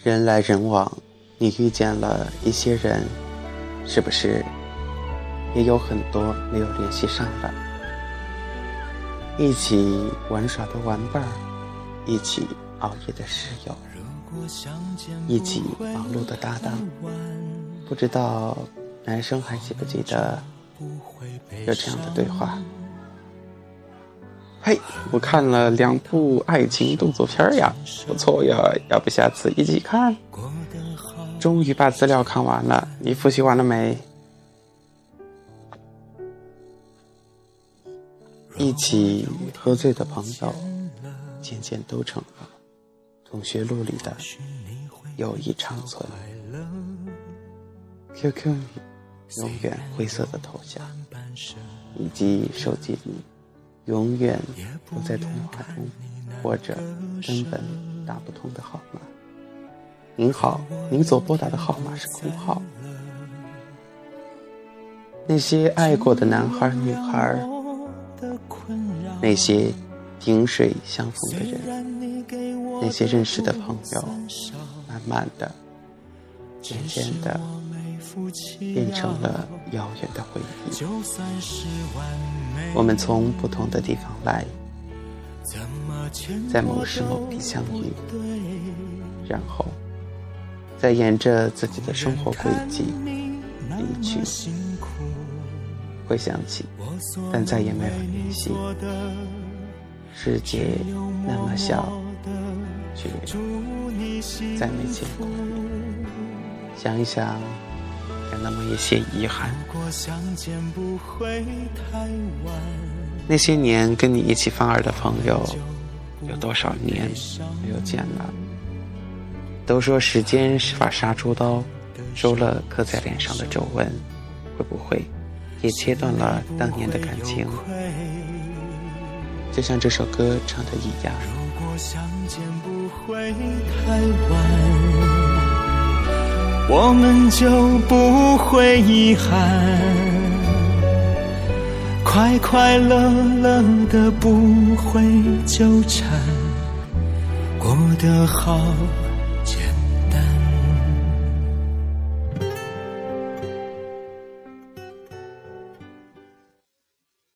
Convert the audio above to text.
人来人往，你遇见了一些人，是不是也有很多没有联系上了？一起玩耍的玩伴，一起熬夜的室友，一起忙碌的搭档，不知道男生还记不记得有这样的对话？嘿，我看了两部爱情动作片呀，不错呀，要不下次一起看？终于把资料看完了，你复习完了没？一起喝醉的朋友，渐渐都成了同学录里的友谊长存。QQ 永远灰色的头像，以及手机里。永远不在通话中，或者根本打不通的号码。您好，您所拨打的号码是空号。那些爱过的男孩女孩，那些萍水相逢的人，那些认识的朋友，慢慢的、渐渐的。变成了遥远的回忆。我们从不同的地方来，在某时某地相遇，然后再沿着自己的生活轨迹离去。会想起，但再也没有联系。世界那么小，却再没见过。想一想。有那么一些遗憾。那些年跟你一起放儿的朋友，有多少年没有见了？都说时间是把杀猪刀，收了刻在脸上的皱纹，会不会也切断了当年的感情？就像这首歌唱的一样。我们就不会遗憾，快快乐乐的不会纠缠，过得好。